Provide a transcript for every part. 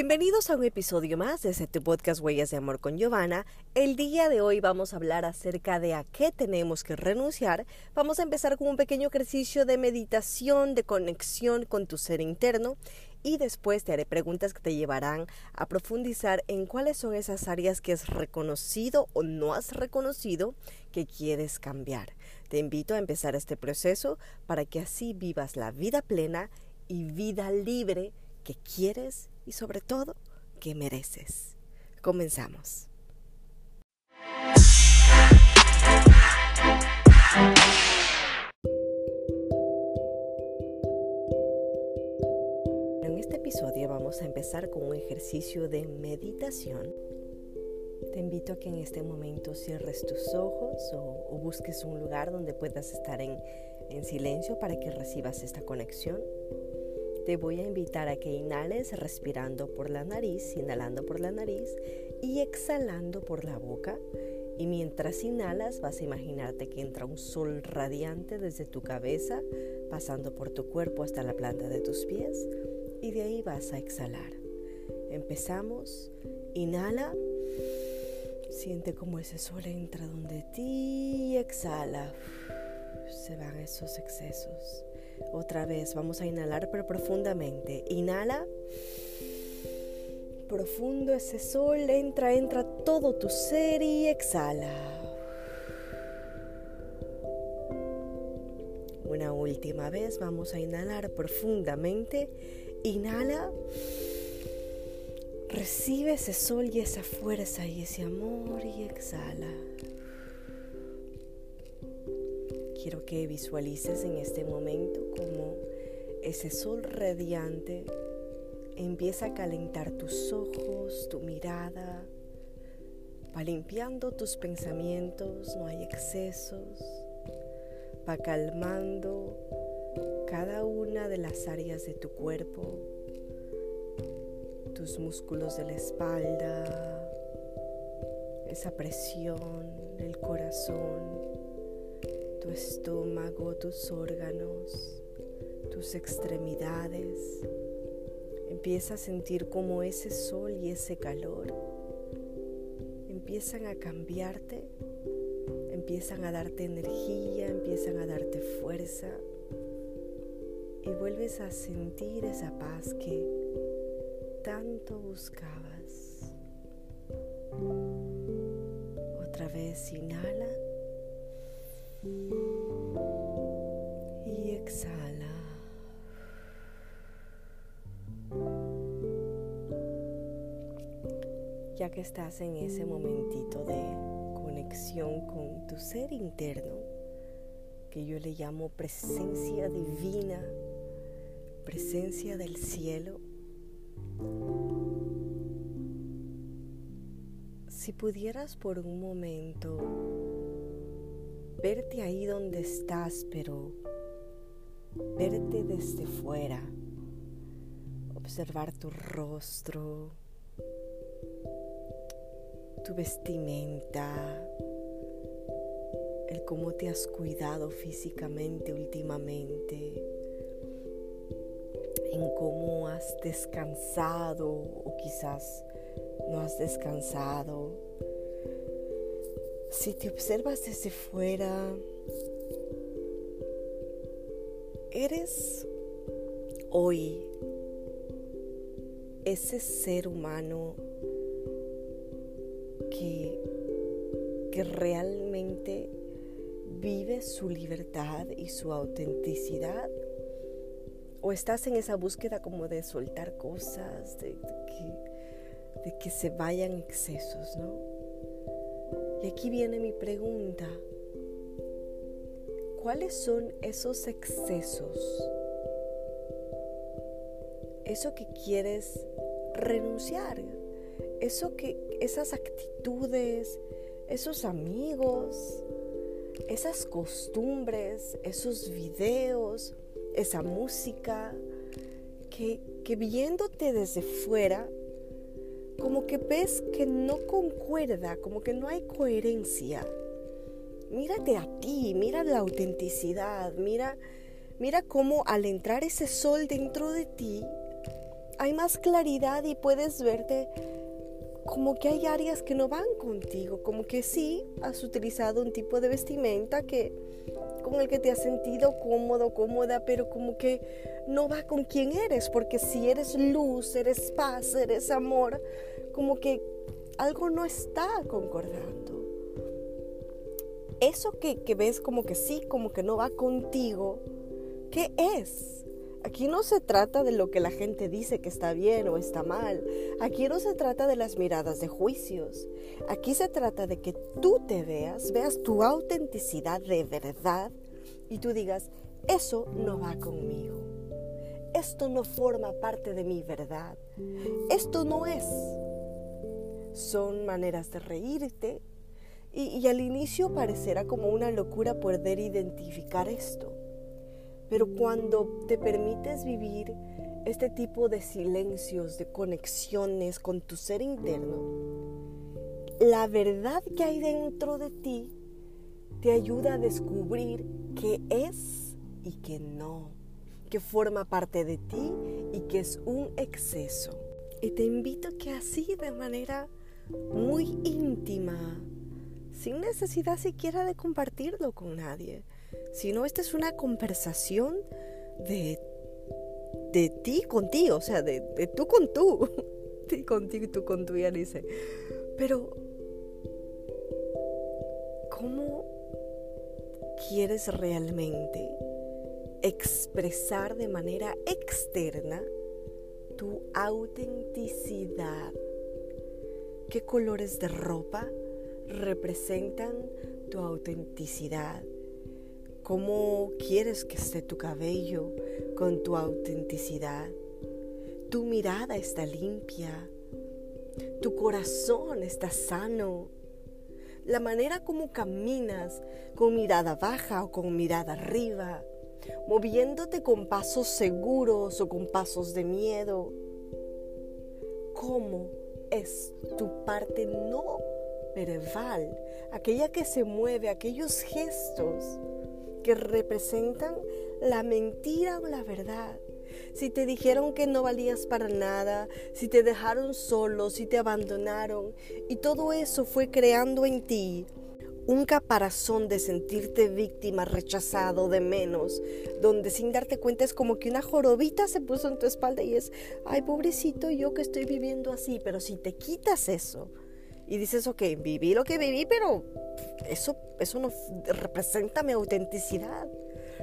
Bienvenidos a un episodio más de este podcast Huellas de Amor con Giovanna. El día de hoy vamos a hablar acerca de a qué tenemos que renunciar. Vamos a empezar con un pequeño ejercicio de meditación, de conexión con tu ser interno y después te haré preguntas que te llevarán a profundizar en cuáles son esas áreas que has reconocido o no has reconocido que quieres cambiar. Te invito a empezar este proceso para que así vivas la vida plena y vida libre que quieres y sobre todo que mereces. Comenzamos. En este episodio vamos a empezar con un ejercicio de meditación. Te invito a que en este momento cierres tus ojos o, busques un lugar donde puedas estar en silencio para que recibas esta conexión te voy a invitar a que inhales respirando por la nariz, inhalando por la nariz y exhalando por la boca. Y mientras inhalas vas a imaginarte que entra un sol radiante desde tu cabeza, pasando por tu cuerpo hasta la planta de tus pies y de ahí vas a exhalar. Empezamos. Inhala. Siente como ese sol entra donde ti y exhala. Se van esos excesos. Otra vez, vamos a inhalar pero profundamente. Inhala. Profundo ese sol, entra, entra todo tu ser y exhala. Una última vez, vamos a inhalar profundamente. Inhala. Recibe ese sol y esa fuerza y ese amor y exhala. Quiero que visualices en este momento como ese sol radiante empieza a calentar tus ojos, tu mirada, va limpiando tus pensamientos, no hay excesos, va calmando cada una de las áreas de tu cuerpo, tus músculos de la espalda, esa presión, el corazón tu estómago, tus órganos, tus extremidades. Empieza a sentir como ese sol y ese calor empiezan a cambiarte, empiezan a darte energía, empiezan a darte fuerza y vuelves a sentir esa paz que tanto buscabas. Otra vez inhala. Y exhala. Ya que estás en ese momentito de conexión con tu ser interno, que yo le llamo presencia divina, presencia del cielo, si pudieras por un momento verte ahí donde estás, pero verte desde fuera, observar tu rostro, tu vestimenta, el cómo te has cuidado físicamente últimamente, en cómo has descansado o quizás no has descansado si te observas desde fuera, eres hoy ese ser humano que, que realmente vive su libertad y su autenticidad? ¿O estás en esa búsqueda como de soltar cosas, de, de que se vayan excesos, ¿no? Y aquí viene mi pregunta. ¿Cuáles son esos excesos? Eso que quieres renunciar, eso que esas actitudes, esos amigos, esas costumbres, esos videos, esa música, que, que viéndote desde fuera, como que ves que no concuerda, como que no hay coherencia. Mírate a ti, mira la autenticidad, mira, mira cómo al entrar ese sol dentro de ti, hay más claridad y puedes verte como que hay áreas que no van contigo, como que sí has utilizado un tipo de vestimenta que con el que te has sentido cómodo, cómoda, pero como que no va con quien eres, porque si eres luz, eres paz, eres amor, como que algo no está concordando. Eso que, que ves como que sí, como que no va contigo, ¿qué es? Aquí no se trata de lo que la gente dice que está bien o está mal. Aquí no se trata de las miradas de juicios. Aquí se trata de que tú te veas, veas tu autenticidad de verdad y tú digas, eso no va conmigo. Esto no forma parte de mi verdad. Esto no es. Son maneras de reírte y, y al inicio parecerá como una locura poder identificar esto. Pero cuando te permites vivir este tipo de silencios, de conexiones con tu ser interno, la verdad que hay dentro de ti te ayuda a descubrir qué es y qué no, que forma parte de ti y que es un exceso. Y te invito que así de manera muy íntima, sin necesidad siquiera de compartirlo con nadie, sino esta es una conversación de, de ti contigo, o sea, de, de tú con tú, ti contigo tú con tú, ya dice. Pero, ¿cómo quieres realmente expresar de manera externa tu autenticidad? ¿Qué colores de ropa representan tu autenticidad? Cómo quieres que esté tu cabello con tu autenticidad. Tu mirada está limpia, tu corazón está sano. La manera como caminas con mirada baja o con mirada arriba, moviéndote con pasos seguros o con pasos de miedo. ¿Cómo es tu parte no verbal, aquella que se mueve, aquellos gestos que representan la mentira o la verdad. Si te dijeron que no valías para nada, si te dejaron solo, si te abandonaron, y todo eso fue creando en ti un caparazón de sentirte víctima, rechazado, de menos, donde sin darte cuenta es como que una jorobita se puso en tu espalda y es, ay, pobrecito yo que estoy viviendo así, pero si te quitas eso, y dices, ok, viví lo que viví, pero eso, eso no representa mi autenticidad.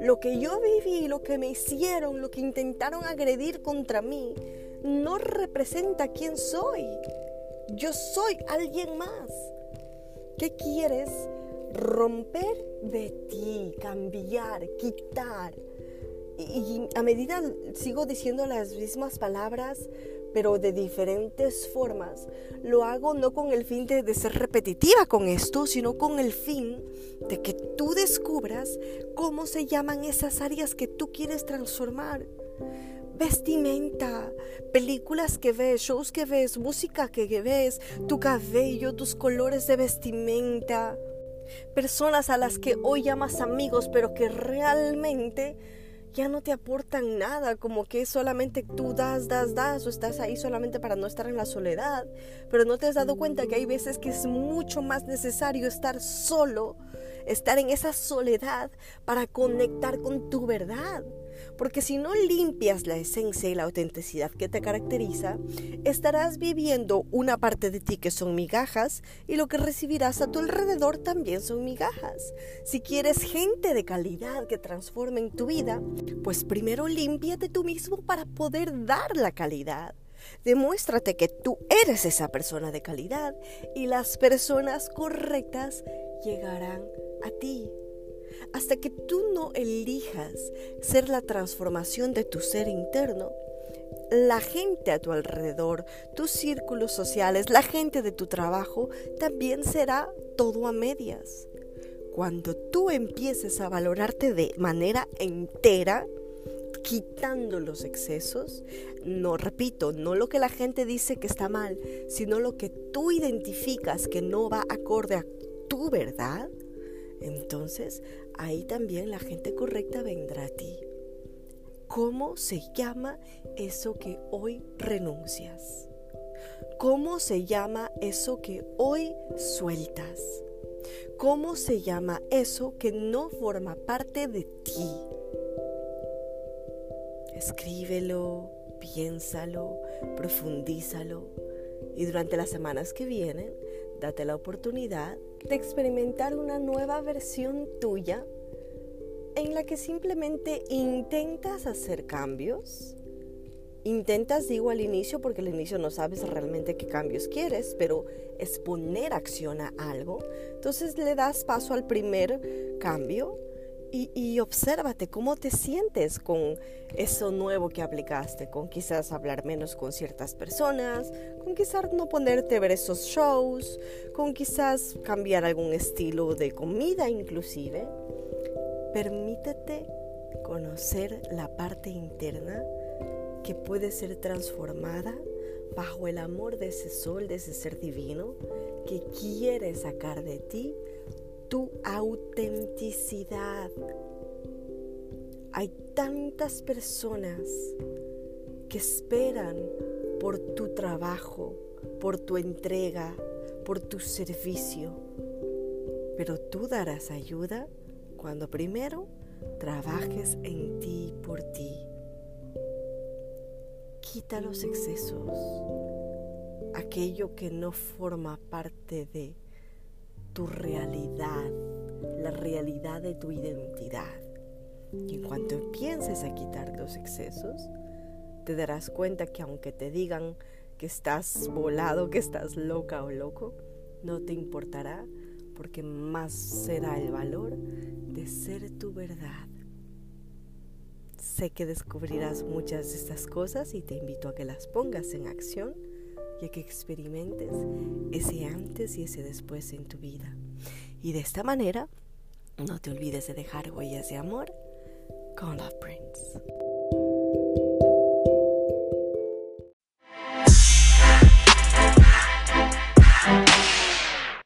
Lo que yo viví, lo que me hicieron, lo que intentaron agredir contra mí, no representa quién soy. Yo soy alguien más. ¿Qué quieres romper de ti, cambiar, quitar? Y, y a medida sigo diciendo las mismas palabras, pero de diferentes formas. Lo hago no con el fin de, ser repetitiva con esto, sino con el fin de que tú descubras cómo se llaman esas áreas que tú quieres transformar. Vestimenta, películas que ves, shows que ves, música que ves, tu cabello, tus colores de vestimenta, personas a las que hoy llamas amigos, pero que realmente ya no te aportan nada, como que solamente tú das, das, das, o estás ahí solamente para no estar en la soledad, pero no te has dado cuenta que hay veces que es mucho más necesario estar solo estar en esa soledad para conectar con tu verdad. Porque si no limpias la esencia y la autenticidad que te caracteriza, estarás viviendo una parte de ti que son migajas y lo que recibirás a tu alrededor también son migajas. Si quieres gente de calidad que transforme en tu vida, pues primero límpiate tú mismo para poder dar la calidad. Demuéstrate que tú eres esa persona de calidad y las personas correctas llegarán a ti. Hasta que tú no elijas ser la transformación de tu ser interno, la gente a tu alrededor, tus círculos sociales, la gente de tu trabajo, también será todo a medias. Cuando tú empieces a valorarte de manera entera, quitando los excesos, no repito, no lo que la gente dice que está mal, sino lo que tú identificas que no va acorde a tu verdad, entonces ahí también la gente correcta vendrá a ti. ¿Cómo se llama eso que hoy renuncias? ¿Cómo se llama eso que hoy sueltas? ¿Cómo se llama eso que no forma parte de ti? Escríbelo, piénsalo, profundízalo y durante las semanas que vienen, date la oportunidad de experimentar una nueva versión tuya en la que simplemente intentas hacer cambios. Intentas, digo al inicio, porque al inicio no sabes realmente qué cambios quieres, pero es poner acción a algo. Entonces le das paso al primer cambio y, y obsérvate cómo te sientes con eso nuevo que aplicaste, con quizás hablar menos con ciertas personas, con quizás no ponerte a ver esos shows, con quizás cambiar algún estilo de comida inclusive. Permítete conocer la parte interna que puede ser transformada bajo el amor de ese sol, de ese ser divino que quiere sacar de ti tu autenticidad. Hay tantas personas que esperan por tu trabajo, por tu entrega, por tu servicio, pero tú darás ayuda cuando primero trabajes en ti por ti. Quita los excesos, aquello que no forma parte de tu realidad, la realidad de tu identidad. Y en cuanto empieces a quitar los excesos, te darás cuenta que aunque te digan que estás volado, que estás loca o loco, no te importará porque más será el valor de ser tu verdad. Sé que descubrirás muchas de estas cosas y te invito a que las pongas en acción y a que experimentes ese antes y ese después en tu vida. Y de esta manera, no te olvides de dejar huellas de amor con Love Prince.